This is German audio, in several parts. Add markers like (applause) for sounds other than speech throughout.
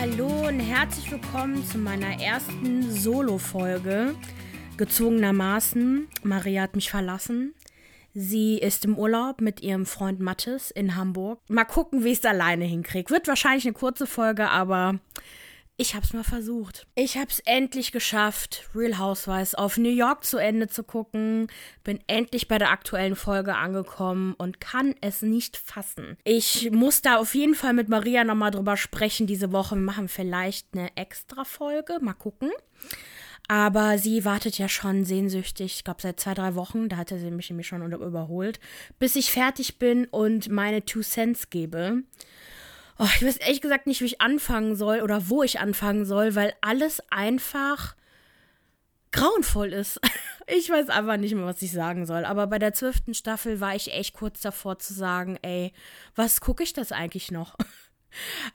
Hallo und herzlich willkommen zu meiner ersten Solo-Folge. Gezwungenermaßen. Maria hat mich verlassen. Sie ist im Urlaub mit ihrem Freund Mattes in Hamburg. Mal gucken, wie ich es alleine hinkriege. Wird wahrscheinlich eine kurze Folge, aber ich hab's mal versucht. Ich hab's endlich geschafft, Real Housewives auf New York zu Ende zu gucken. Bin endlich bei der aktuellen Folge angekommen und kann es nicht fassen. Ich muss da auf jeden Fall mit Maria nochmal drüber sprechen diese Woche. Wir machen vielleicht eine extra Folge. Mal gucken. Aber sie wartet ja schon sehnsüchtig, ich glaube seit zwei, drei Wochen, da hatte sie mich nämlich schon überholt, bis ich fertig bin und meine Two Cents gebe. Oh, ich weiß ehrlich gesagt nicht, wie ich anfangen soll oder wo ich anfangen soll, weil alles einfach grauenvoll ist. (laughs) Ich weiß einfach nicht mehr, was ich sagen soll. Aber bei der zwölften Staffel war ich echt kurz davor zu sagen, ey, was gucke ich das eigentlich noch? (laughs)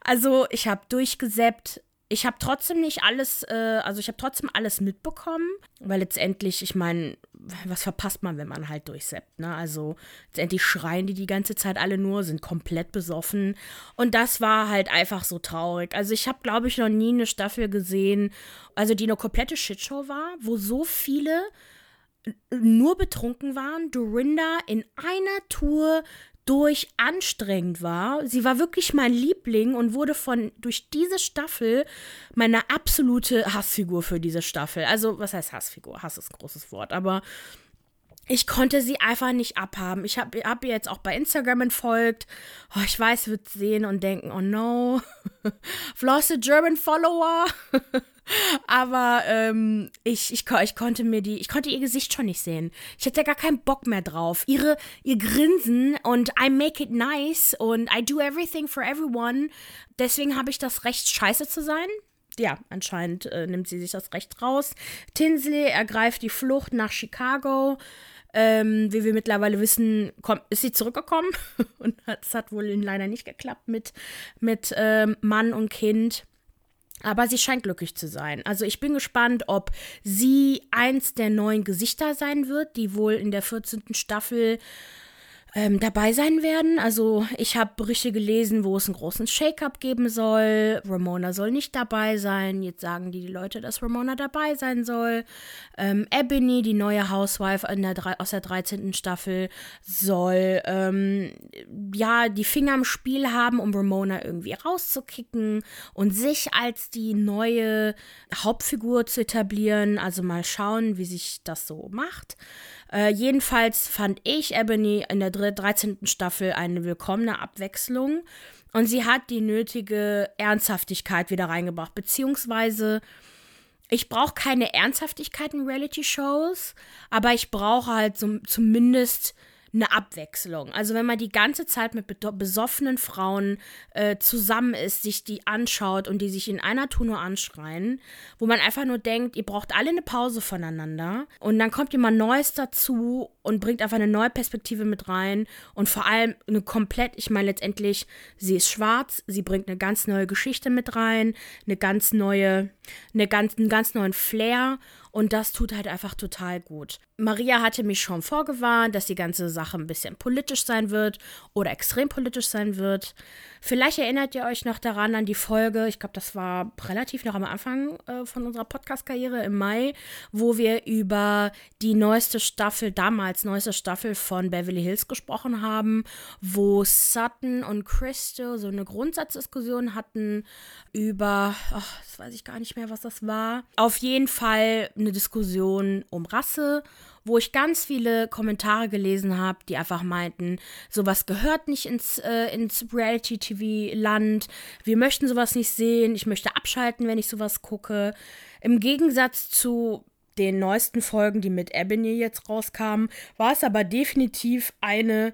Also ich habe durchgesäppt, ich habe trotzdem nicht alles, äh, also ich habe trotzdem alles mitbekommen, weil letztendlich, ich meine, was verpasst man, wenn man halt durchseppt, ne? Also letztendlich schreien die die ganze Zeit alle nur, sind komplett besoffen und das war halt einfach so traurig. Also ich habe, glaube ich, noch nie eine Staffel gesehen, also die eine komplette Shitshow war, wo so viele nur betrunken waren, Dorinda in einer Tour durch anstrengend war. Sie war wirklich mein Liebling und wurde von durch diese Staffel meine absolute Hassfigur für diese Staffel. Also, was heißt Hassfigur? Hass ist ein großes Wort, aber ich konnte sie einfach nicht abhaben. Ich habe hab ihr jetzt auch bei Instagram entfolgt. Oh, ich weiß, wird sehen und denken, oh no, (laughs) lost German follower. (laughs) Aber ähm, ich, ich, ich konnte mir die, ich konnte ihr Gesicht schon nicht sehen. Ich hatte gar keinen Bock mehr drauf. Ihre, ihr Grinsen und I make it nice und I do everything for everyone. Deswegen habe ich das Recht, scheiße zu sein. Ja, anscheinend äh, nimmt sie sich das Recht raus. Tinsley ergreift die Flucht nach Chicago. Ähm, wie wir mittlerweile wissen, komm, ist sie zurückgekommen. (laughs) und es hat wohl leider nicht geklappt mit, mit ähm, Mann und Kind. Aber sie scheint glücklich zu sein. Also ich bin gespannt, ob sie eins der neuen Gesichter sein wird, die wohl in der 14. Staffel ähm, dabei sein werden. Also ich habe Berichte gelesen, wo es einen großen Shake-up geben soll. Ramona soll nicht dabei sein. Jetzt sagen die, Leute, dass Ramona dabei sein soll. Ähm, Ebony, die neue Housewife der, aus der 13. Staffel, soll ähm, ja die Finger im Spiel haben, um Ramona irgendwie rauszukicken und sich als die neue Hauptfigur zu etablieren. Also mal schauen, wie sich das so macht. Äh, jedenfalls fand ich Ebony in der 13. Staffel eine willkommene Abwechslung und sie hat die nötige Ernsthaftigkeit wieder reingebracht, beziehungsweise ich brauche keine Ernsthaftigkeit in Reality-Shows, aber ich brauche halt so, zumindest eine Abwechslung. Also wenn man die ganze Zeit mit besoffenen Frauen äh, zusammen ist, sich die anschaut und die sich in einer Tour nur anschreien, wo man einfach nur denkt, ihr braucht alle eine Pause voneinander und dann kommt jemand Neues dazu und bringt einfach eine neue Perspektive mit rein und vor allem eine komplett, ich meine letztendlich, sie ist schwarz, sie bringt eine ganz neue Geschichte mit rein, eine ganz neue, eine ganz, einen ganz neuen Flair und das tut halt einfach total gut. Maria hatte mich schon vorgewarnt, dass die ganze Sache ein bisschen politisch sein wird oder extrem politisch sein wird. Vielleicht erinnert ihr euch noch daran an die Folge, ich glaube, das war relativ noch am Anfang äh, von unserer Podcast-Karriere im Mai, wo wir über die neueste Staffel, damals neueste Staffel von Beverly Hills gesprochen haben, wo Sutton und Crystal so eine Grundsatzdiskussion hatten über, ach, das weiß ich gar nicht mehr, was das war. Auf jeden Fall eine Diskussion um Rasse, wo ich ganz viele Kommentare gelesen habe, die einfach meinten, sowas gehört nicht ins, äh, ins Reality-TV-Land, wir möchten sowas nicht sehen, ich möchte abschalten, wenn ich sowas gucke. Im Gegensatz zu den neuesten Folgen, die mit Ebony jetzt rauskamen, war es aber definitiv eine,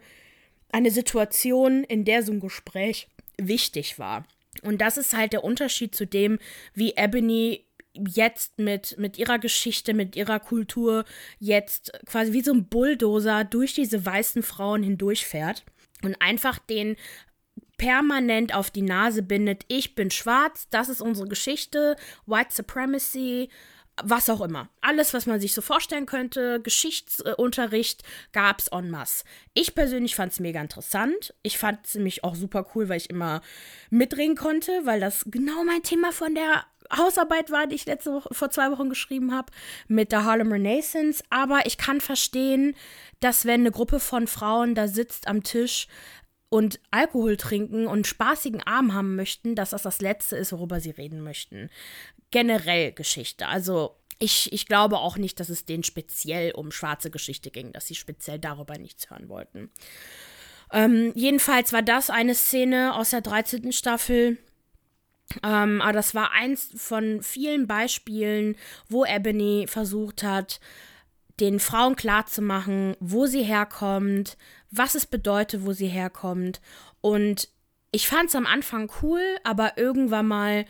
eine Situation, in der so ein Gespräch wichtig war. Und das ist halt der Unterschied zu dem, wie Ebony jetzt mit, mit ihrer Geschichte, mit ihrer Kultur jetzt quasi wie so ein Bulldozer durch diese weißen Frauen hindurchfährt und einfach den permanent auf die Nase bindet, ich bin schwarz, das ist unsere Geschichte, White Supremacy, was auch immer. Alles, was man sich so vorstellen könnte, Geschichtsunterricht gab es en masse. Ich persönlich fand es mega interessant. Ich fand es nämlich auch super cool, weil ich immer mitreden konnte, weil das genau mein Thema von der Hausarbeit war, die ich letzte Woche, vor zwei Wochen geschrieben habe, mit der Harlem Renaissance. Aber ich kann verstehen, dass wenn eine Gruppe von Frauen da sitzt am Tisch, und Alkohol trinken und spaßigen Abend haben möchten, dass das das Letzte ist, worüber sie reden möchten generell Geschichte. Also ich, ich glaube auch nicht, dass es denen speziell um schwarze Geschichte ging, dass sie speziell darüber nichts hören wollten. Ähm, jedenfalls war das eine Szene aus der 13. Staffel. Ähm, aber das war eins von vielen Beispielen, wo Ebony versucht hat, den Frauen klarzumachen, wo sie herkommt, was es bedeutet, wo sie herkommt. Und ich fand es am Anfang cool, aber irgendwann mal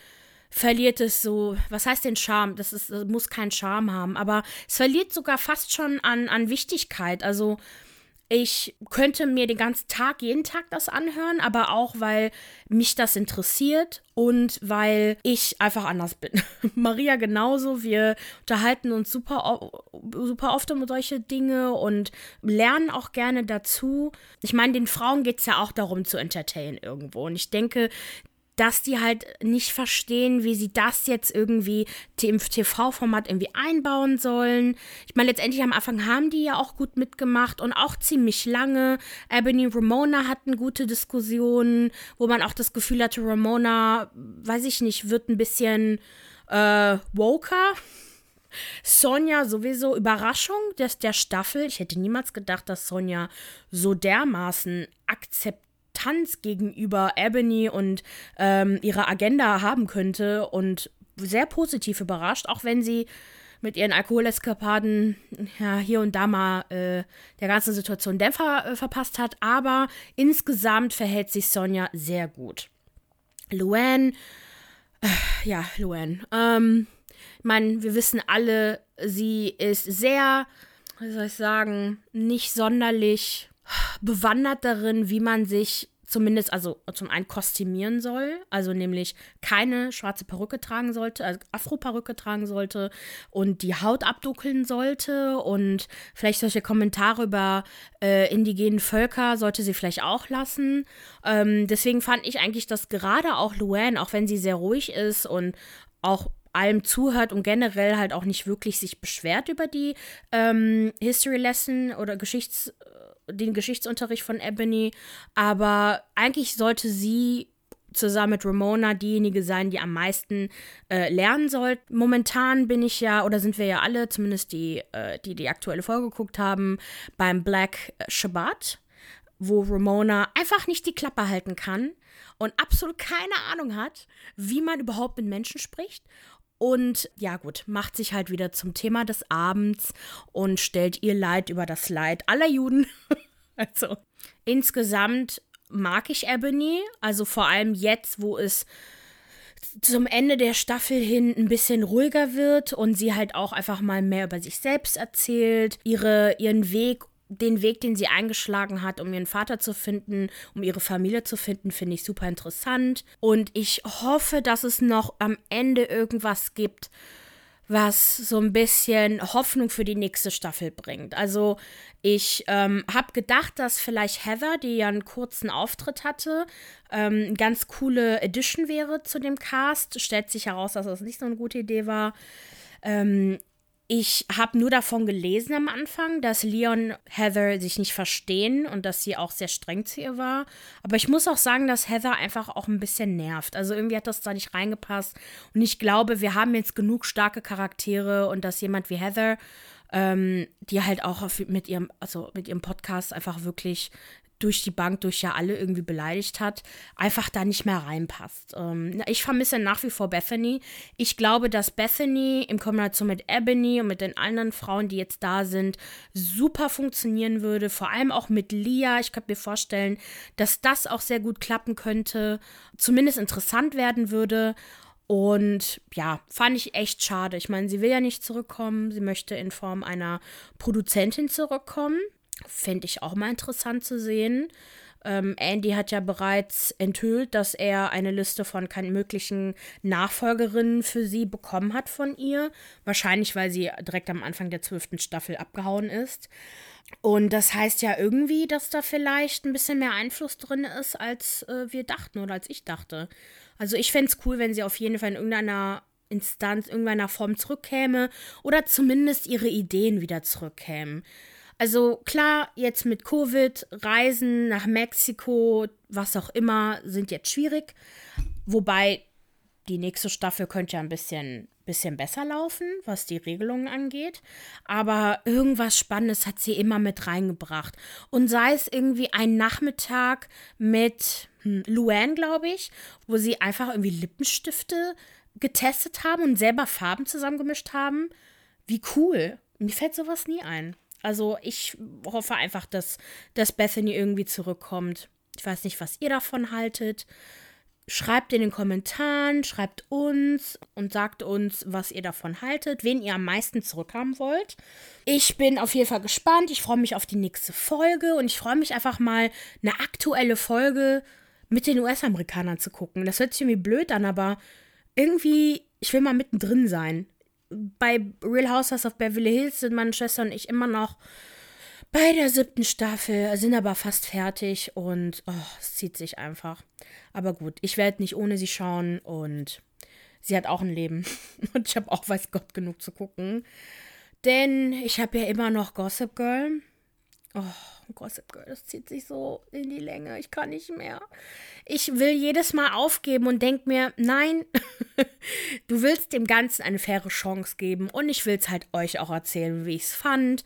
verliert es so, was heißt den Charme? Das, ist, das muss keinen Charme haben, aber es verliert sogar fast schon an, an Wichtigkeit. Also ich könnte mir den ganzen Tag, jeden Tag das anhören, aber auch, weil mich das interessiert und weil ich einfach anders bin. (laughs) Maria genauso. Wir unterhalten uns super, super oft um solche Dinge und lernen auch gerne dazu. Ich meine, den Frauen geht es ja auch darum zu entertainen irgendwo. Und ich denke, dass die halt nicht verstehen, wie sie das jetzt irgendwie im TV-Format irgendwie einbauen sollen. Ich meine, letztendlich am Anfang haben die ja auch gut mitgemacht und auch ziemlich lange. Ebony Ramona hatten gute Diskussionen, wo man auch das Gefühl hatte, Ramona, weiß ich nicht, wird ein bisschen äh, woker. Sonja sowieso Überraschung des, der Staffel. Ich hätte niemals gedacht, dass Sonja so dermaßen akzeptiert Distanz gegenüber Ebony und ähm, ihrer Agenda haben könnte und sehr positiv überrascht, auch wenn sie mit ihren Alkoholeskapaden ja, hier und da mal äh, der ganzen Situation Dämpfer äh, verpasst hat. Aber insgesamt verhält sich Sonja sehr gut. Luann, äh, ja, Luann. Ähm, meine, wir wissen alle, sie ist sehr, wie soll ich sagen, nicht sonderlich bewandert darin, wie man sich zumindest, also zum einen kostümieren soll, also nämlich keine schwarze Perücke tragen sollte, also Afro-Perücke tragen sollte und die Haut abduckeln sollte und vielleicht solche Kommentare über äh, indigenen Völker sollte sie vielleicht auch lassen. Ähm, deswegen fand ich eigentlich, dass gerade auch Luann, auch wenn sie sehr ruhig ist und auch allem zuhört und generell halt auch nicht wirklich sich beschwert über die ähm, History Lesson oder Geschichts den Geschichtsunterricht von Ebony, aber eigentlich sollte sie zusammen mit Ramona diejenige sein, die am meisten äh, lernen soll. Momentan bin ich ja, oder sind wir ja alle, zumindest die, äh, die die aktuelle Folge geguckt haben, beim Black Shabbat, wo Ramona einfach nicht die Klappe halten kann und absolut keine Ahnung hat, wie man überhaupt mit Menschen spricht und ja gut, macht sich halt wieder zum Thema des Abends und stellt ihr Leid über das Leid aller Juden. (laughs) also insgesamt mag ich Ebony, also vor allem jetzt, wo es zum Ende der Staffel hin ein bisschen ruhiger wird und sie halt auch einfach mal mehr über sich selbst erzählt, ihre, ihren Weg den Weg, den sie eingeschlagen hat, um ihren Vater zu finden, um ihre Familie zu finden, finde ich super interessant. Und ich hoffe, dass es noch am Ende irgendwas gibt, was so ein bisschen Hoffnung für die nächste Staffel bringt. Also ich ähm, habe gedacht, dass vielleicht Heather, die ja einen kurzen Auftritt hatte, ähm, ganz coole Edition wäre zu dem Cast. Stellt sich heraus, dass das nicht so eine gute Idee war. Ähm, ich habe nur davon gelesen am Anfang, dass Leon Heather sich nicht verstehen und dass sie auch sehr streng zu ihr war. Aber ich muss auch sagen, dass Heather einfach auch ein bisschen nervt. Also irgendwie hat das da nicht reingepasst. Und ich glaube, wir haben jetzt genug starke Charaktere und dass jemand wie Heather ähm, die halt auch mit ihrem, also mit ihrem Podcast einfach wirklich durch die Bank, durch ja alle irgendwie beleidigt hat, einfach da nicht mehr reinpasst. Ähm, ich vermisse nach wie vor Bethany. Ich glaube, dass Bethany in Kombination mit Ebony und mit den anderen Frauen, die jetzt da sind, super funktionieren würde. Vor allem auch mit Lia. Ich könnte mir vorstellen, dass das auch sehr gut klappen könnte, zumindest interessant werden würde. Und ja, fand ich echt schade. Ich meine, sie will ja nicht zurückkommen. Sie möchte in Form einer Produzentin zurückkommen. Fände ich auch mal interessant zu sehen. Ähm, Andy hat ja bereits enthüllt, dass er eine Liste von möglichen Nachfolgerinnen für sie bekommen hat von ihr. Wahrscheinlich, weil sie direkt am Anfang der zwölften Staffel abgehauen ist. Und das heißt ja irgendwie, dass da vielleicht ein bisschen mehr Einfluss drin ist, als äh, wir dachten oder als ich dachte. Also ich fände es cool, wenn sie auf jeden Fall in irgendeiner Instanz, irgendeiner Form zurückkäme oder zumindest ihre Ideen wieder zurückkämen. Also klar, jetzt mit Covid, Reisen nach Mexiko, was auch immer, sind jetzt schwierig. Wobei die nächste Staffel könnte ja ein bisschen, bisschen besser laufen, was die Regelungen angeht. Aber irgendwas Spannendes hat sie immer mit reingebracht. Und sei es irgendwie ein Nachmittag mit hm, Luann, glaube ich, wo sie einfach irgendwie Lippenstifte getestet haben und selber Farben zusammengemischt haben. Wie cool. Mir fällt sowas nie ein. Also ich hoffe einfach, dass, dass Bethany irgendwie zurückkommt. Ich weiß nicht, was ihr davon haltet. Schreibt in den Kommentaren, schreibt uns und sagt uns, was ihr davon haltet, wen ihr am meisten zurückhaben wollt. Ich bin auf jeden Fall gespannt. Ich freue mich auf die nächste Folge und ich freue mich einfach mal, eine aktuelle Folge mit den US-Amerikanern zu gucken. Das hört sich irgendwie blöd an, aber irgendwie, ich will mal mittendrin sein. Bei Real Housewives of Beverly Hills sind meine Schwester und ich immer noch bei der siebten Staffel, sind aber fast fertig und oh, es zieht sich einfach. Aber gut, ich werde nicht ohne sie schauen und sie hat auch ein Leben. (laughs) Und ich habe auch, weiß Gott, genug zu gucken. Denn ich habe ja immer noch Gossip Girl. Oh, Gossip Girl, das zieht sich so in die Länge. Ich kann nicht mehr. Ich will jedes Mal aufgeben und denke mir, nein, (laughs) du willst dem Ganzen eine faire Chance geben und ich will es halt euch auch erzählen, wie ich es fand.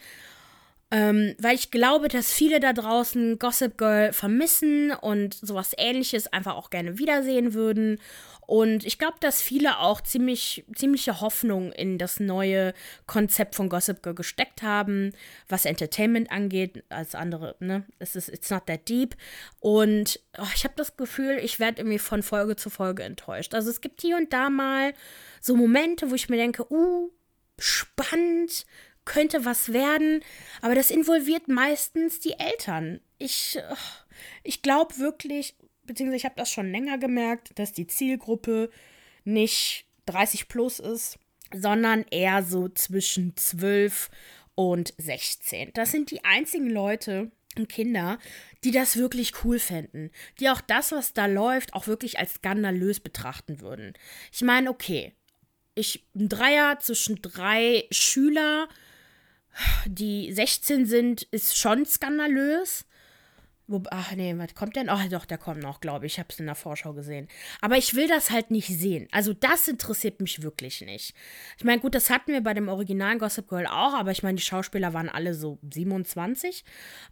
Ähm, weil ich glaube, dass viele da draußen Gossip Girl vermissen und sowas ähnliches einfach auch gerne wiedersehen würden. Und ich glaube, dass viele auch ziemlich, ziemliche Hoffnung in das neue Konzept von Gossip Girl gesteckt haben, was Entertainment angeht, als andere, ne? Es ist it's not that deep. Und oh, ich habe das Gefühl, ich werde irgendwie von Folge zu Folge enttäuscht. Also es gibt hier und da mal so Momente, wo ich mir denke, uh, spannend, könnte was werden, aber das involviert meistens die Eltern. Ich, oh, ich glaube wirklich, beziehungsweise ich habe das schon länger gemerkt, dass die Zielgruppe nicht 30 plus ist, sondern eher so zwischen 12 und 16. Das sind die einzigen Leute und Kinder, die das wirklich cool fänden, die auch das, was da läuft, auch wirklich als skandalös betrachten würden. Ich meine, okay, ich ein Dreier zwischen drei Schüler, die 16 sind, ist schon skandalös. Wo, ach nee, was kommt denn? Ach doch, der kommt noch, glaube ich. Ich habe es in der Vorschau gesehen. Aber ich will das halt nicht sehen. Also das interessiert mich wirklich nicht. Ich meine, gut, das hatten wir bei dem originalen Gossip Girl auch, aber ich meine, die Schauspieler waren alle so 27.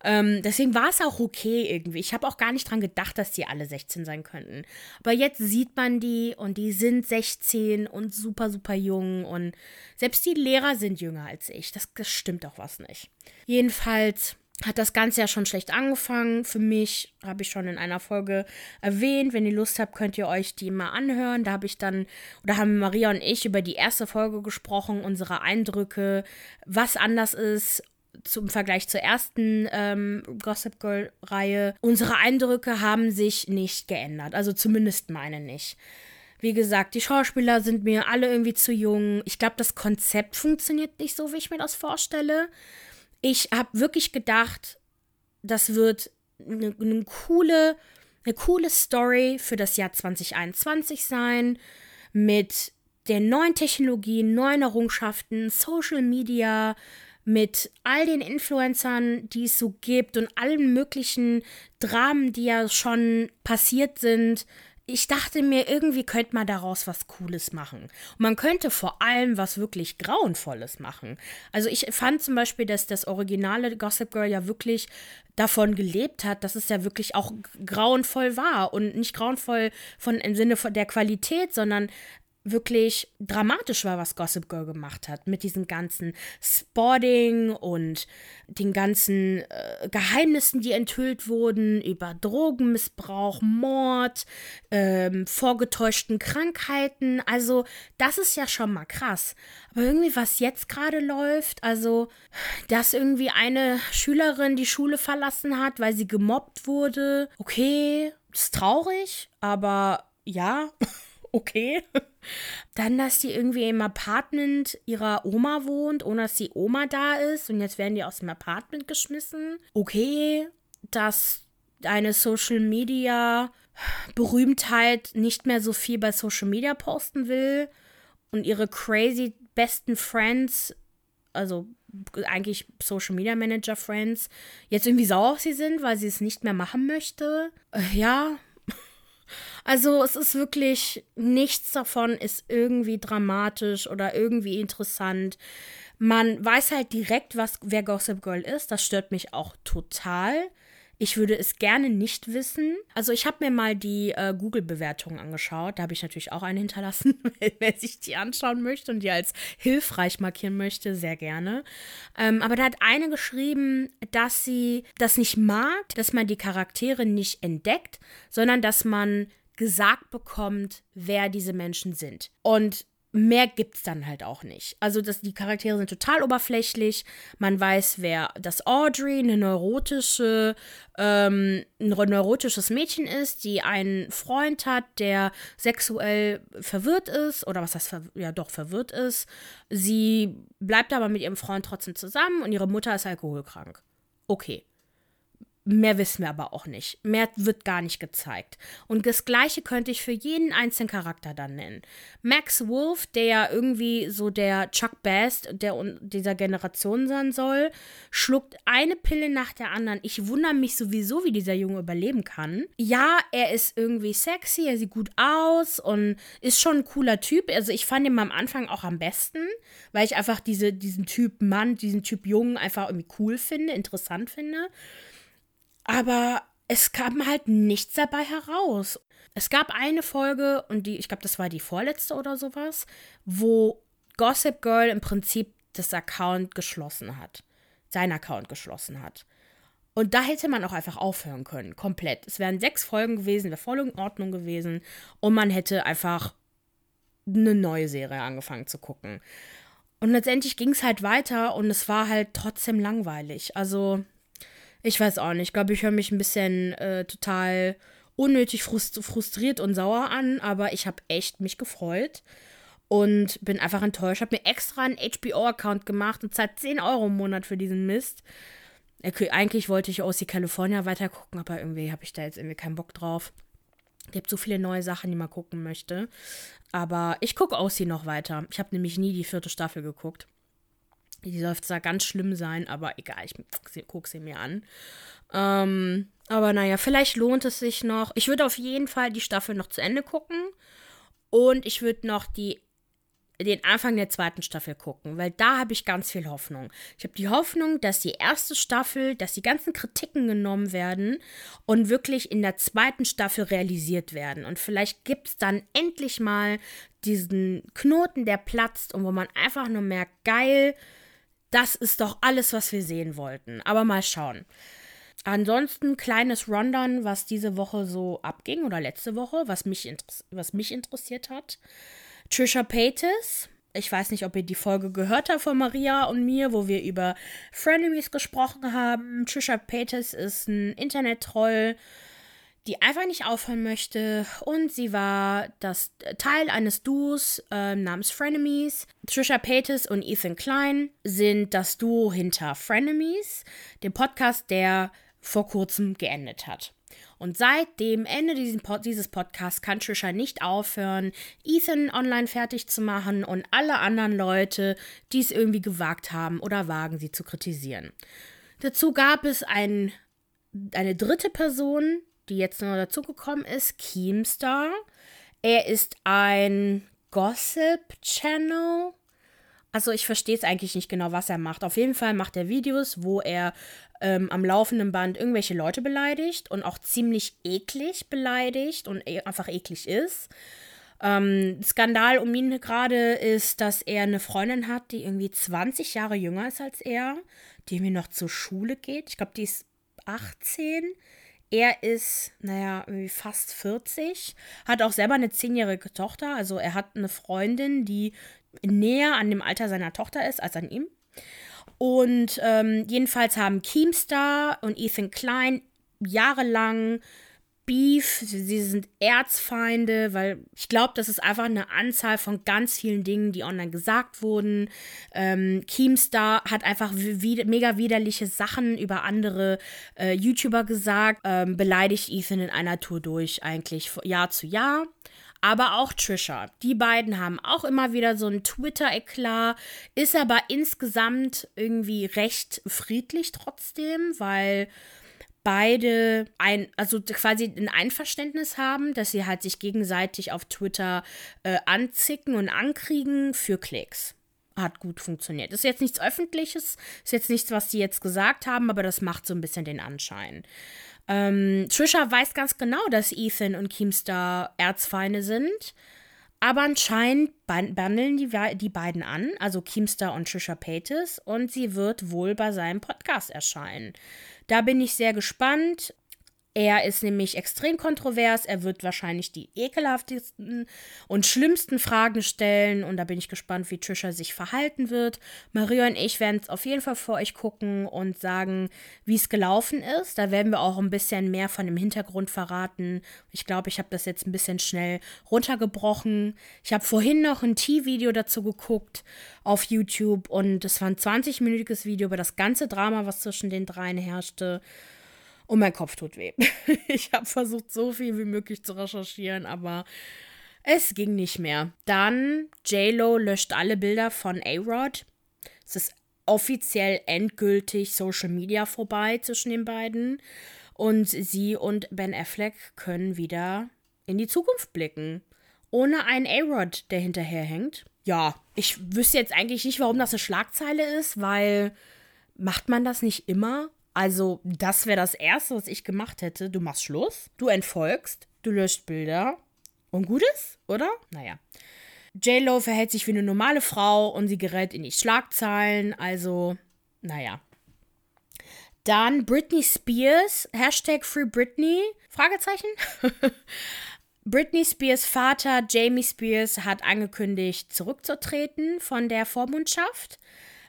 Ähm, deswegen war es auch okay irgendwie. Ich habe auch gar nicht dran gedacht, dass die alle 16 sein könnten. Aber jetzt sieht man die und die sind 16 und super, super jung und selbst die Lehrer sind jünger als ich. Das, das stimmt doch was nicht. Jedenfalls hat das Ganze ja schon schlecht angefangen. Für mich habe ich schon in einer Folge erwähnt. Wenn ihr Lust habt, könnt ihr euch die mal anhören. Da habe ich dann, oder haben Maria und ich über die erste Folge gesprochen, unsere Eindrücke, was anders ist zum Vergleich zur ersten ähm, Gossip Girl-Reihe. Unsere Eindrücke haben sich nicht geändert. Also zumindest meine nicht. Wie gesagt, die Schauspieler sind mir alle irgendwie zu jung. Ich glaube, das Konzept funktioniert nicht so, wie ich mir das vorstelle ich habe wirklich gedacht, das wird eine, eine, coole, eine coole Story für das Jahr 2021 sein, mit den neuen Technologien, neuen Errungenschaften, Social Media, mit all den Influencern, die es so gibt und allen möglichen Dramen, die ja schon passiert sind, ich dachte mir, irgendwie könnte man daraus was Cooles machen. Und man könnte vor allem was wirklich Grauenvolles machen. Also ich fand zum Beispiel, dass das originale Gossip Girl ja wirklich davon gelebt hat, dass es ja wirklich auch grauenvoll war. Und nicht grauenvoll von im Sinne von der Qualität, sondern wirklich dramatisch war, was Gossip Girl gemacht hat. Mit diesem ganzen Spotting und den ganzen äh, Geheimnissen, die enthüllt wurden über Drogenmissbrauch, Mord, ähm, vorgetäuschten Krankheiten. Also, das ist ja schon mal krass. Aber irgendwie, was jetzt gerade läuft, also, dass irgendwie eine Schülerin die Schule verlassen hat, weil sie gemobbt wurde. Okay, ist traurig, aber ja. (laughs) okay. Dann, dass die irgendwie im Apartment ihrer Oma wohnt, ohne dass die Oma da ist und jetzt werden die aus dem Apartment geschmissen. Okay, dass eine Social Media Berühmtheit nicht mehr so viel bei Social Media posten will und ihre crazy besten Friends, also eigentlich Social Media Manager Friends, jetzt irgendwie sauer auf sie sind, weil sie es nicht mehr machen möchte. Äh, ja, also es ist wirklich, nichts davon ist irgendwie dramatisch oder irgendwie interessant. Man weiß halt direkt, was, wer Gossip Girl ist. Das stört mich auch total. Ich würde es gerne nicht wissen. Also ich habe mir mal die äh, Google-Bewertungen angeschaut. Da habe ich natürlich auch eine hinterlassen, (laughs) wer sich die anschauen möchte und die als hilfreich markieren möchte, sehr gerne. Ähm, aber da hat eine geschrieben, dass sie das nicht mag, dass man die Charaktere nicht entdeckt, sondern dass man gesagt bekommt, wer diese Menschen sind. Und mehr gibt es dann halt auch nicht. Also das, die Charaktere sind total oberflächlich. Man weiß, wer das Audrey, eine neurotische, ähm, ein neurotisches Mädchen ist, die einen Freund hat, der sexuell verwirrt ist, oder was heißt, ja doch, verwirrt ist. Sie bleibt aber mit ihrem Freund trotzdem zusammen und ihre Mutter ist alkoholkrank. Okay. Mehr wissen wir aber auch nicht. Mehr wird gar nicht gezeigt. Und das gleiche könnte ich für jeden einzelnen Charakter dann nennen. Max Wolf, der ja irgendwie so der Chuck Bass der dieser Generation sein soll, schluckt eine Pille nach der anderen. Ich wundere mich sowieso, wie dieser Junge überleben kann. Ja, er ist irgendwie sexy, er sieht gut aus und ist schon ein cooler Typ. Also ich fand ihn am Anfang auch am besten, weil ich einfach diese, diesen Typ Mann, diesen Typ Jungen einfach irgendwie cool finde, interessant finde. Aber es kam halt nichts dabei heraus. Es gab eine Folge, und die, ich glaube, das war die vorletzte oder sowas, wo Gossip Girl im Prinzip das Account geschlossen hat. Sein Account geschlossen hat. Und da hätte man auch einfach aufhören können, komplett. Es wären sechs Folgen gewesen, wäre voll in Ordnung gewesen. Und man hätte einfach eine neue Serie angefangen zu gucken. Und letztendlich ging es halt weiter und es war halt trotzdem langweilig. Also, ich weiß auch nicht. Ich glaube, ich höre mich ein bisschen äh, total unnötig frustriert und sauer an, aber ich habe echt mich gefreut und bin einfach enttäuscht. Ich habe mir extra einen HBO-Account gemacht und zahlt 10 Euro im Monat für diesen Mist. Okay, eigentlich wollte ich OC California weitergucken, aber irgendwie habe ich da jetzt irgendwie keinen Bock drauf. Es gibt so viele neue Sachen, die man gucken möchte. Aber ich gucke OC noch weiter. Ich habe nämlich nie die vierte Staffel geguckt. Die soll zwar ganz schlimm sein, aber egal, ich gucke sie mir an. Ähm, aber naja, vielleicht lohnt es sich noch. Ich würde auf jeden Fall die Staffel noch zu Ende gucken. Und ich würde noch die, den Anfang der zweiten Staffel gucken, weil da habe ich ganz viel Hoffnung. Ich habe die Hoffnung, dass die erste Staffel, dass die ganzen Kritiken genommen werden und wirklich in der zweiten Staffel realisiert werden. Und vielleicht gibt es dann endlich mal diesen Knoten, der platzt und wo man einfach nur merkt, geil, das ist doch alles, was wir sehen wollten. Aber mal schauen. Ansonsten kleines Rundown, was diese Woche so abging oder letzte Woche, was mich, was mich interessiert hat. Trisha Paytas, ich weiß nicht, ob ihr die Folge gehört habt von Maria und mir, wo wir über Frenemies gesprochen haben. Trisha Paytas ist ein Internet-Troll, die einfach nicht aufhören möchte. Und sie war das Teil eines Duos äh, namens Frenemies. Trisha Paytas und Ethan Klein sind das Duo hinter Frenemies, dem Podcast, der vor kurzem geendet hat. Und seit dem Ende dieses Podcasts kann Trisha nicht aufhören, Ethan online fertig zu machen und alle anderen Leute, die es irgendwie gewagt haben oder wagen, sie zu kritisieren. Dazu gab es ein, eine dritte Person, die jetzt noch dazugekommen ist, Keemstar. Er ist ein Gossip-Channel. Also ich verstehe es eigentlich nicht genau, was er macht. Auf jeden Fall macht er Videos, wo er ähm, am laufenden Band irgendwelche Leute beleidigt und auch ziemlich eklig beleidigt und e einfach eklig ist. Ähm, Skandal um ihn gerade ist, dass er eine Freundin hat, die irgendwie 20 Jahre jünger ist als er, die irgendwie noch zur Schule geht. Ich glaube, die ist 18. Er ist, naja, fast 40, hat auch selber eine zehnjährige Tochter. Also er hat eine Freundin, die näher an dem Alter seiner Tochter ist als an ihm. Und ähm, jedenfalls haben Keemstar und Ethan Klein jahrelang Beef, sie sind Erzfeinde, weil ich glaube, das ist einfach eine Anzahl von ganz vielen Dingen, die online gesagt wurden. Ähm, Keemstar hat einfach mega widerliche Sachen über andere äh, YouTuber gesagt, ähm, beleidigt Ethan in einer Tour durch, eigentlich Jahr zu Jahr aber auch Trisha. Die beiden haben auch immer wieder so ein Twitter-Eklat, ist aber insgesamt irgendwie recht friedlich trotzdem, weil beide ein, also quasi ein Einverständnis haben, dass sie halt sich gegenseitig auf Twitter äh, anzicken und ankriegen für Klicks. Hat gut funktioniert. Ist jetzt nichts Öffentliches, ist jetzt nichts, was sie jetzt gesagt haben, aber das macht so ein bisschen den Anschein. Ähm, Trisha weiß ganz genau, dass Ethan und Keemstar Erzfeinde sind. Aber anscheinend bandeln die, die beiden an, also Keemstar und Trisha Paytas, und sie wird wohl bei seinem Podcast erscheinen. Da bin ich sehr gespannt. Er ist nämlich extrem kontrovers. Er wird wahrscheinlich die ekelhaftesten und schlimmsten Fragen stellen. Und da bin ich gespannt, wie Trisha sich verhalten wird. Maria und ich werden es auf jeden Fall vor euch gucken und sagen, wie es gelaufen ist. Da werden wir auch ein bisschen mehr von dem Hintergrund verraten. Ich glaube, ich habe das jetzt ein bisschen schnell runtergebrochen. Ich habe vorhin noch ein T-Video dazu geguckt auf YouTube. Und es war ein 20-minütiges Video über das ganze Drama, was zwischen den dreien herrschte. Und mein Kopf tut weh. (laughs) ich habe versucht, so viel wie möglich zu recherchieren, aber es ging nicht mehr. Dann, JLo löscht alle Bilder von A-Rod. Es ist offiziell endgültig Social Media vorbei zwischen den beiden. Und sie und Ben Affleck können wieder in die Zukunft blicken. Ohne einen A-Rod, der hinterherhängt. Ja, ich wüsste jetzt eigentlich nicht, warum das eine Schlagzeile ist, weil macht man das nicht immer? Also, das wäre das Erste, was ich gemacht hätte. Du machst Schluss, du entfolgst, du löscht Bilder und gut ist, oder? Naja. J-Lo verhält sich wie eine normale Frau und sie gerät in die Schlagzeilen, also, naja. Dann Britney Spears, Hashtag Free Britney, Fragezeichen. (laughs) Britney Spears Vater Jamie Spears hat angekündigt, zurückzutreten von der Vormundschaft.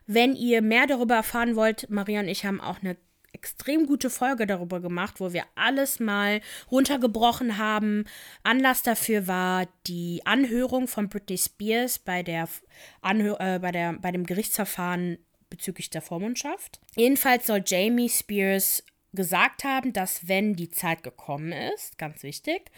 Wenn ihr mehr darüber erfahren wollt, Maria und ich haben auch eine extrem gute Folge darüber gemacht, wo wir alles mal runtergebrochen haben. Anlass dafür war die Anhörung von Britney Spears bei der, Anhör äh, bei der bei dem Gerichtsverfahren bezüglich der Vormundschaft. Jedenfalls soll Jamie Spears gesagt haben, dass wenn die Zeit gekommen ist, ganz wichtig,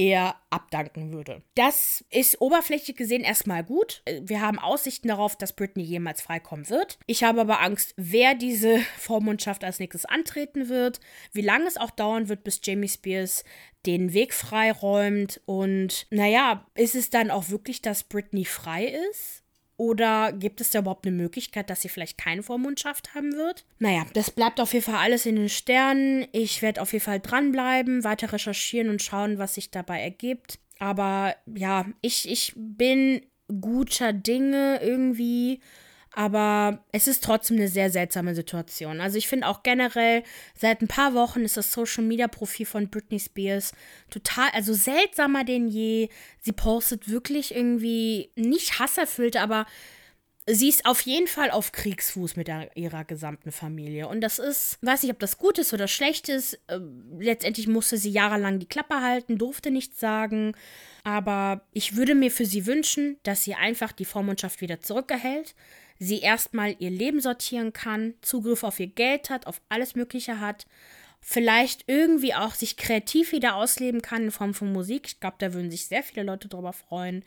er abdanken würde. Das ist oberflächlich gesehen erstmal gut. Wir haben Aussichten darauf, dass Britney jemals freikommen wird. Ich habe aber Angst, wer diese (laughs) Vormundschaft als nächstes antreten wird, wie lange es auch dauern wird, bis Jamie Spears den Weg freiräumt und naja, ist es dann auch wirklich, dass Britney frei ist? Oder gibt es da überhaupt eine Möglichkeit, dass sie vielleicht keine Vormundschaft haben wird? Naja, das bleibt auf jeden Fall alles in den Sternen. Ich werde auf jeden Fall dranbleiben, weiter recherchieren und schauen, was sich dabei ergibt. Aber ja, ich, ich bin guter Dinge irgendwie aber es ist trotzdem eine sehr seltsame Situation. Also ich finde auch generell, seit ein paar Wochen ist das Social Media Profil von Britney Spears total, also seltsamer denn je. Sie postet wirklich irgendwie nicht hasserfüllt, aber sie ist auf jeden Fall auf Kriegsfuß mit der, ihrer gesamten Familie. Und das ist, weiß nicht, ob das gut ist oder schlecht ist. Äh, letztendlich musste sie jahrelang die Klappe halten, durfte nichts sagen. Aber ich würde mir für sie wünschen, dass sie einfach die Vormundschaft wieder zurückerhält sie erstmal ihr Leben sortieren kann, Zugriff auf ihr Geld hat, auf alles Mögliche hat, vielleicht irgendwie auch sich kreativ wieder ausleben kann in Form von Musik. Ich glaube, da würden sich sehr viele Leute drüber freuen.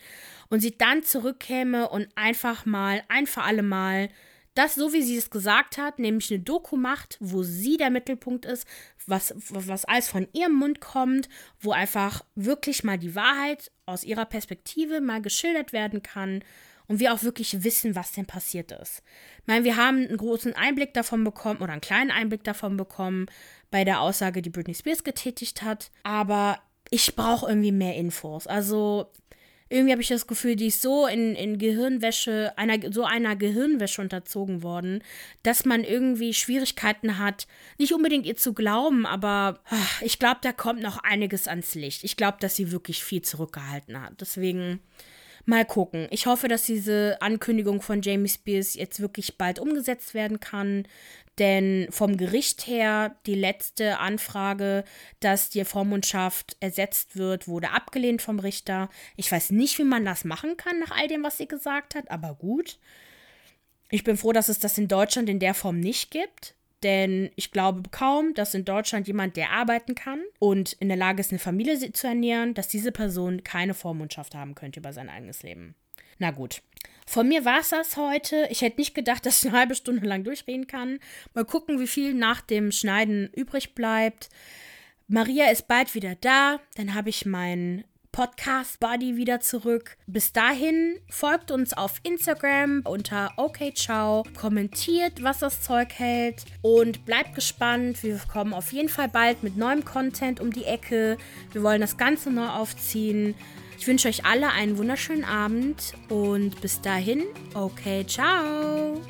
Und sie dann zurückkäme und einfach mal, ein für alle Mal, das, so wie sie es gesagt hat, nämlich eine Doku macht, wo sie der Mittelpunkt ist, was, was alles von ihrem Mund kommt, wo einfach wirklich mal die Wahrheit aus ihrer Perspektive mal geschildert werden kann und wir auch wirklich wissen, was denn passiert ist. Ich meine, wir haben einen großen Einblick davon bekommen oder einen kleinen Einblick davon bekommen bei der Aussage, die Britney Spears getätigt hat, aber ich brauche irgendwie mehr Infos. Also irgendwie habe ich das Gefühl, die ist so in, in Gehirnwäsche, einer, so einer Gehirnwäsche unterzogen worden, dass man irgendwie Schwierigkeiten hat, nicht unbedingt ihr zu glauben, aber ach, ich glaube, da kommt noch einiges ans Licht. Ich glaube, dass sie wirklich viel zurückgehalten hat. Deswegen Mal gucken. Ich hoffe, dass diese Ankündigung von Jamie Spears jetzt wirklich bald umgesetzt werden kann. Denn vom Gericht her, die letzte Anfrage, dass die Vormundschaft ersetzt wird, wurde abgelehnt vom Richter. Ich weiß nicht, wie man das machen kann nach all dem, was sie gesagt hat, aber gut. Ich bin froh, dass es das in Deutschland in der Form nicht gibt. Denn ich glaube kaum, dass in Deutschland jemand, der arbeiten kann und in der Lage ist, eine Familie zu ernähren, dass diese Person keine Vormundschaft haben könnte über sein eigenes Leben. Na gut. Von mir war es das heute. Ich hätte nicht gedacht, (laughs) dass ich eine halbe Stunde lang durchreden kann. Mal gucken, wie viel nach dem Schneiden übrig bleibt. Maria ist bald wieder da. Dann habe ich meinen Podcast Buddy wieder zurück. Bis dahin folgt uns auf Instagram unter OKCiao, kommentiert, was das Zeug hält und bleibt gespannt. Wir kommen auf jeden Fall bald mit neuem Content um die Ecke. Wir wollen das Ganze neu aufziehen. Ich wünsche euch alle einen wunderschönen Abend und bis dahin, okay, ciao.